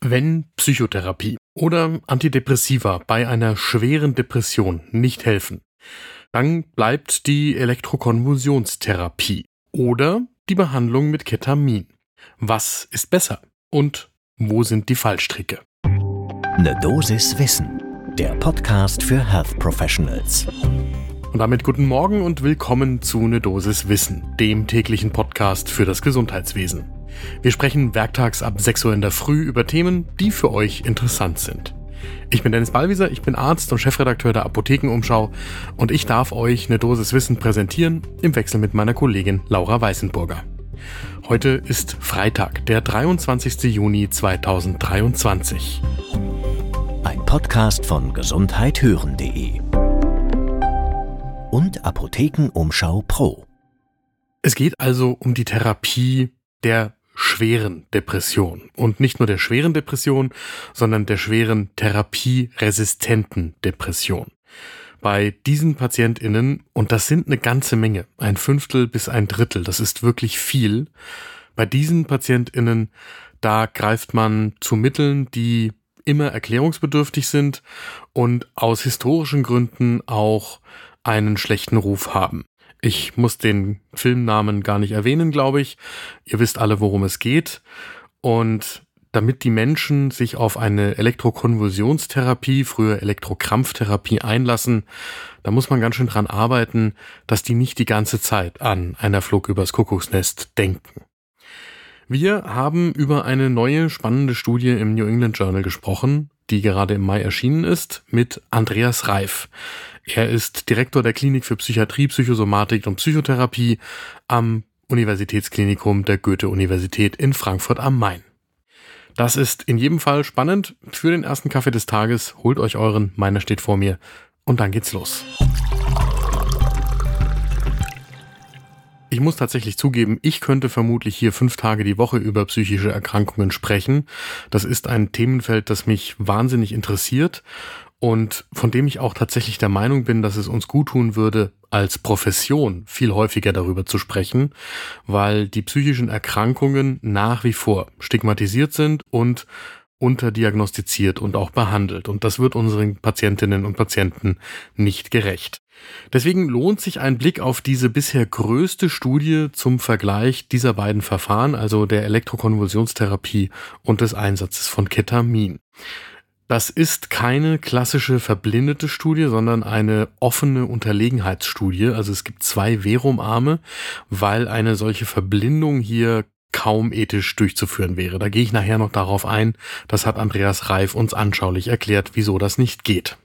Wenn Psychotherapie oder Antidepressiva bei einer schweren Depression nicht helfen, dann bleibt die Elektrokonvulsionstherapie oder die Behandlung mit Ketamin. Was ist besser und wo sind die Fallstricke? Ne Dosis Wissen, der Podcast für Health Professionals. Und damit guten Morgen und willkommen zu Ne Dosis Wissen, dem täglichen Podcast für das Gesundheitswesen. Wir sprechen werktags ab 6 Uhr in der Früh über Themen, die für euch interessant sind. Ich bin Dennis Ballwieser, ich bin Arzt und Chefredakteur der Apothekenumschau und ich darf euch eine Dosis Wissen präsentieren im Wechsel mit meiner Kollegin Laura Weißenburger. Heute ist Freitag, der 23. Juni 2023. Ein Podcast von gesundheithören.de und Apothekenumschau Pro. Es geht also um die Therapie der schweren Depression. Und nicht nur der schweren Depression, sondern der schweren therapieresistenten Depression. Bei diesen PatientInnen, und das sind eine ganze Menge, ein Fünftel bis ein Drittel, das ist wirklich viel, bei diesen PatientInnen, da greift man zu Mitteln, die immer erklärungsbedürftig sind und aus historischen Gründen auch einen schlechten Ruf haben. Ich muss den Filmnamen gar nicht erwähnen, glaube ich. Ihr wisst alle, worum es geht. Und damit die Menschen sich auf eine Elektrokonvulsionstherapie, früher Elektrokrampftherapie einlassen, da muss man ganz schön dran arbeiten, dass die nicht die ganze Zeit an einer Flug übers Kuckucksnest denken. Wir haben über eine neue spannende Studie im New England Journal gesprochen, die gerade im Mai erschienen ist, mit Andreas Reif. Er ist Direktor der Klinik für Psychiatrie, Psychosomatik und Psychotherapie am Universitätsklinikum der Goethe-Universität in Frankfurt am Main. Das ist in jedem Fall spannend. Für den ersten Kaffee des Tages holt euch euren, meiner steht vor mir und dann geht's los. Ich muss tatsächlich zugeben, ich könnte vermutlich hier fünf Tage die Woche über psychische Erkrankungen sprechen. Das ist ein Themenfeld, das mich wahnsinnig interessiert und von dem ich auch tatsächlich der Meinung bin, dass es uns gut tun würde, als Profession viel häufiger darüber zu sprechen, weil die psychischen Erkrankungen nach wie vor stigmatisiert sind und unterdiagnostiziert und auch behandelt. Und das wird unseren Patientinnen und Patienten nicht gerecht. Deswegen lohnt sich ein Blick auf diese bisher größte Studie zum Vergleich dieser beiden Verfahren, also der Elektrokonvulsionstherapie und des Einsatzes von Ketamin. Das ist keine klassische verblindete Studie, sondern eine offene Unterlegenheitsstudie. Also es gibt zwei Verumarme, weil eine solche Verblindung hier kaum ethisch durchzuführen wäre. Da gehe ich nachher noch darauf ein. Das hat Andreas Reif uns anschaulich erklärt, wieso das nicht geht.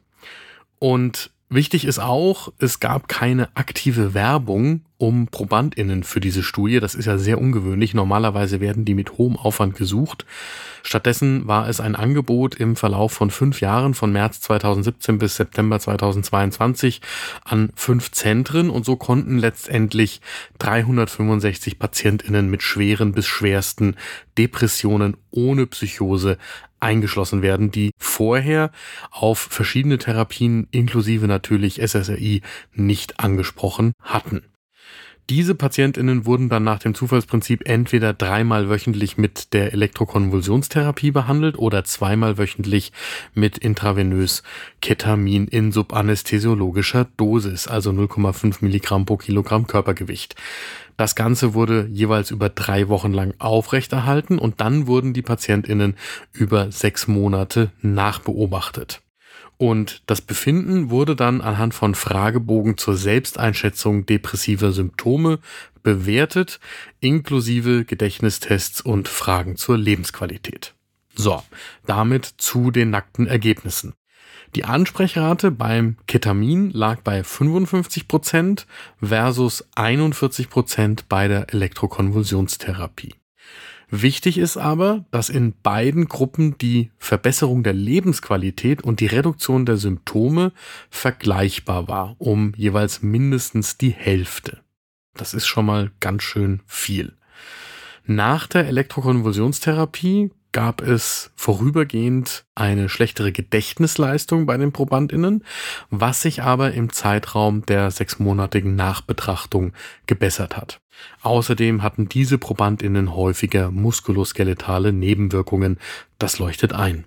Und Wichtig ist auch, es gab keine aktive Werbung um ProbandInnen für diese Studie. Das ist ja sehr ungewöhnlich. Normalerweise werden die mit hohem Aufwand gesucht. Stattdessen war es ein Angebot im Verlauf von fünf Jahren, von März 2017 bis September 2022, an fünf Zentren und so konnten letztendlich 365 PatientInnen mit schweren bis schwersten Depressionen ohne Psychose eingeschlossen werden, die vorher auf verschiedene Therapien inklusive natürlich SSRI nicht angesprochen hatten. Diese Patientinnen wurden dann nach dem Zufallsprinzip entweder dreimal wöchentlich mit der Elektrokonvulsionstherapie behandelt oder zweimal wöchentlich mit intravenös Ketamin in subanästhesiologischer Dosis, also 0,5 Milligramm pro Kilogramm Körpergewicht. Das Ganze wurde jeweils über drei Wochen lang aufrechterhalten und dann wurden die Patientinnen über sechs Monate nachbeobachtet. Und das Befinden wurde dann anhand von Fragebogen zur Selbsteinschätzung depressiver Symptome bewertet, inklusive Gedächtnistests und Fragen zur Lebensqualität. So, damit zu den nackten Ergebnissen. Die Ansprechrate beim Ketamin lag bei 55 Prozent versus 41 Prozent bei der Elektrokonvulsionstherapie. Wichtig ist aber, dass in beiden Gruppen die Verbesserung der Lebensqualität und die Reduktion der Symptome vergleichbar war, um jeweils mindestens die Hälfte. Das ist schon mal ganz schön viel. Nach der Elektrokonvulsionstherapie gab es vorübergehend eine schlechtere Gedächtnisleistung bei den Probandinnen, was sich aber im Zeitraum der sechsmonatigen Nachbetrachtung gebessert hat. Außerdem hatten diese Probandinnen häufiger muskuloskeletale Nebenwirkungen. Das leuchtet ein.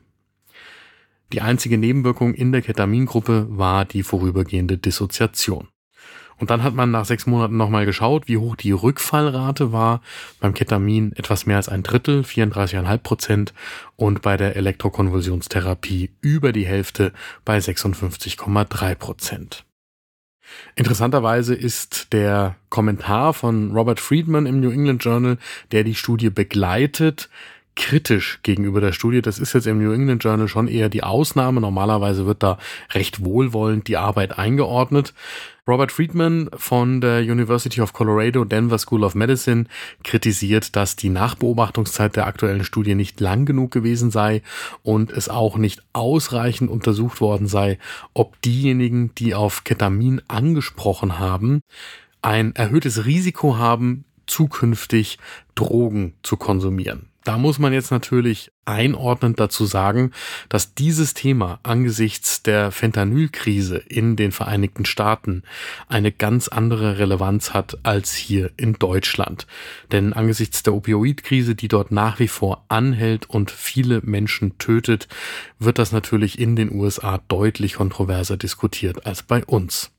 Die einzige Nebenwirkung in der Ketamingruppe war die vorübergehende Dissoziation. Und dann hat man nach sechs Monaten nochmal geschaut, wie hoch die Rückfallrate war. Beim Ketamin etwas mehr als ein Drittel, 34,5 Prozent. Und bei der Elektrokonvulsionstherapie über die Hälfte bei 56,3 Prozent. Interessanterweise ist der Kommentar von Robert Friedman im New England Journal, der die Studie begleitet, kritisch gegenüber der Studie. Das ist jetzt im New England Journal schon eher die Ausnahme. Normalerweise wird da recht wohlwollend die Arbeit eingeordnet. Robert Friedman von der University of Colorado Denver School of Medicine kritisiert, dass die Nachbeobachtungszeit der aktuellen Studie nicht lang genug gewesen sei und es auch nicht ausreichend untersucht worden sei, ob diejenigen, die auf Ketamin angesprochen haben, ein erhöhtes Risiko haben, zukünftig Drogen zu konsumieren. Da muss man jetzt natürlich einordnend dazu sagen, dass dieses Thema angesichts der Fentanylkrise in den Vereinigten Staaten eine ganz andere Relevanz hat als hier in Deutschland. Denn angesichts der Opioidkrise, die dort nach wie vor anhält und viele Menschen tötet, wird das natürlich in den USA deutlich kontroverser diskutiert als bei uns.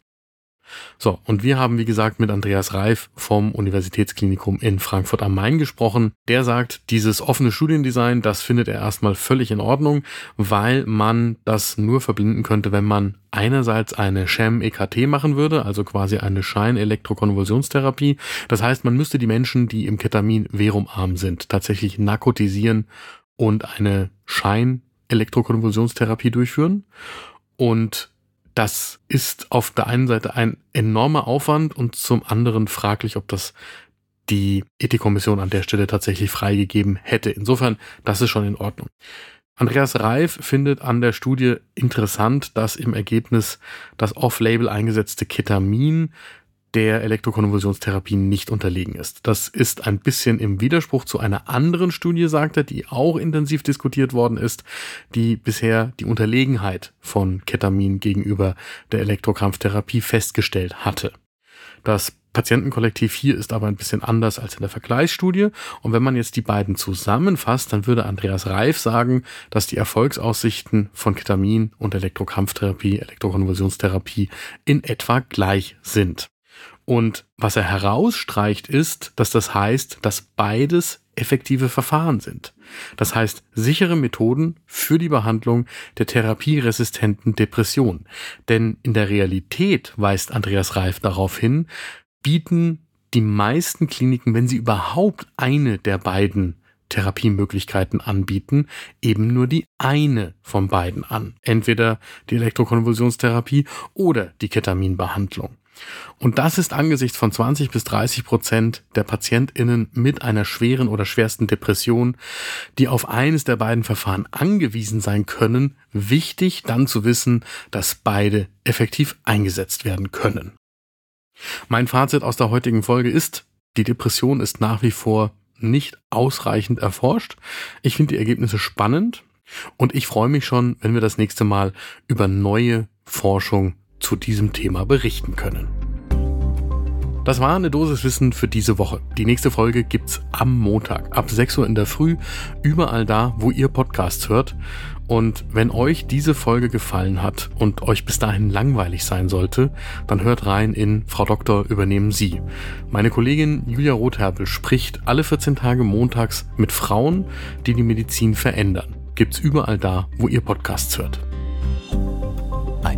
So, und wir haben, wie gesagt, mit Andreas Reif vom Universitätsklinikum in Frankfurt am Main gesprochen. Der sagt, dieses offene Studiendesign, das findet er erstmal völlig in Ordnung, weil man das nur verbinden könnte, wenn man einerseits eine Sham-EKT machen würde, also quasi eine Scheinelektrokonvulsionstherapie. Das heißt, man müsste die Menschen, die im Ketamin verumarm sind, tatsächlich narkotisieren und eine Schein-Elektrokonvulsionstherapie durchführen. Und das ist auf der einen Seite ein enormer Aufwand und zum anderen fraglich, ob das die Ethikkommission an der Stelle tatsächlich freigegeben hätte. Insofern, das ist schon in Ordnung. Andreas Reif findet an der Studie interessant, dass im Ergebnis das off-label eingesetzte Ketamin der Elektrokonvulsionstherapie nicht unterlegen ist. Das ist ein bisschen im Widerspruch zu einer anderen Studie, sagt er, die auch intensiv diskutiert worden ist, die bisher die Unterlegenheit von Ketamin gegenüber der Elektrokrampftherapie festgestellt hatte. Das Patientenkollektiv hier ist aber ein bisschen anders als in der Vergleichsstudie. Und wenn man jetzt die beiden zusammenfasst, dann würde Andreas Reif sagen, dass die Erfolgsaussichten von Ketamin und Elektrokrampftherapie, Elektrokonvulsionstherapie in etwa gleich sind. Und was er herausstreicht ist, dass das heißt, dass beides effektive Verfahren sind. Das heißt, sichere Methoden für die Behandlung der therapieresistenten Depression. Denn in der Realität, weist Andreas Reif darauf hin, bieten die meisten Kliniken, wenn sie überhaupt eine der beiden Therapiemöglichkeiten anbieten, eben nur die eine von beiden an. Entweder die Elektrokonvulsionstherapie oder die Ketaminbehandlung. Und das ist angesichts von 20 bis 30 Prozent der PatientInnen mit einer schweren oder schwersten Depression, die auf eines der beiden Verfahren angewiesen sein können, wichtig dann zu wissen, dass beide effektiv eingesetzt werden können. Mein Fazit aus der heutigen Folge ist, die Depression ist nach wie vor nicht ausreichend erforscht. Ich finde die Ergebnisse spannend und ich freue mich schon, wenn wir das nächste Mal über neue Forschung zu diesem Thema berichten können. Das war eine Dosis Wissen für diese Woche. Die nächste Folge gibt's am Montag ab 6 Uhr in der Früh, überall da, wo ihr Podcasts hört. Und wenn euch diese Folge gefallen hat und euch bis dahin langweilig sein sollte, dann hört rein in Frau Doktor übernehmen Sie. Meine Kollegin Julia Rotherbel spricht alle 14 Tage montags mit Frauen, die die Medizin verändern. Gibt's überall da, wo ihr Podcasts hört.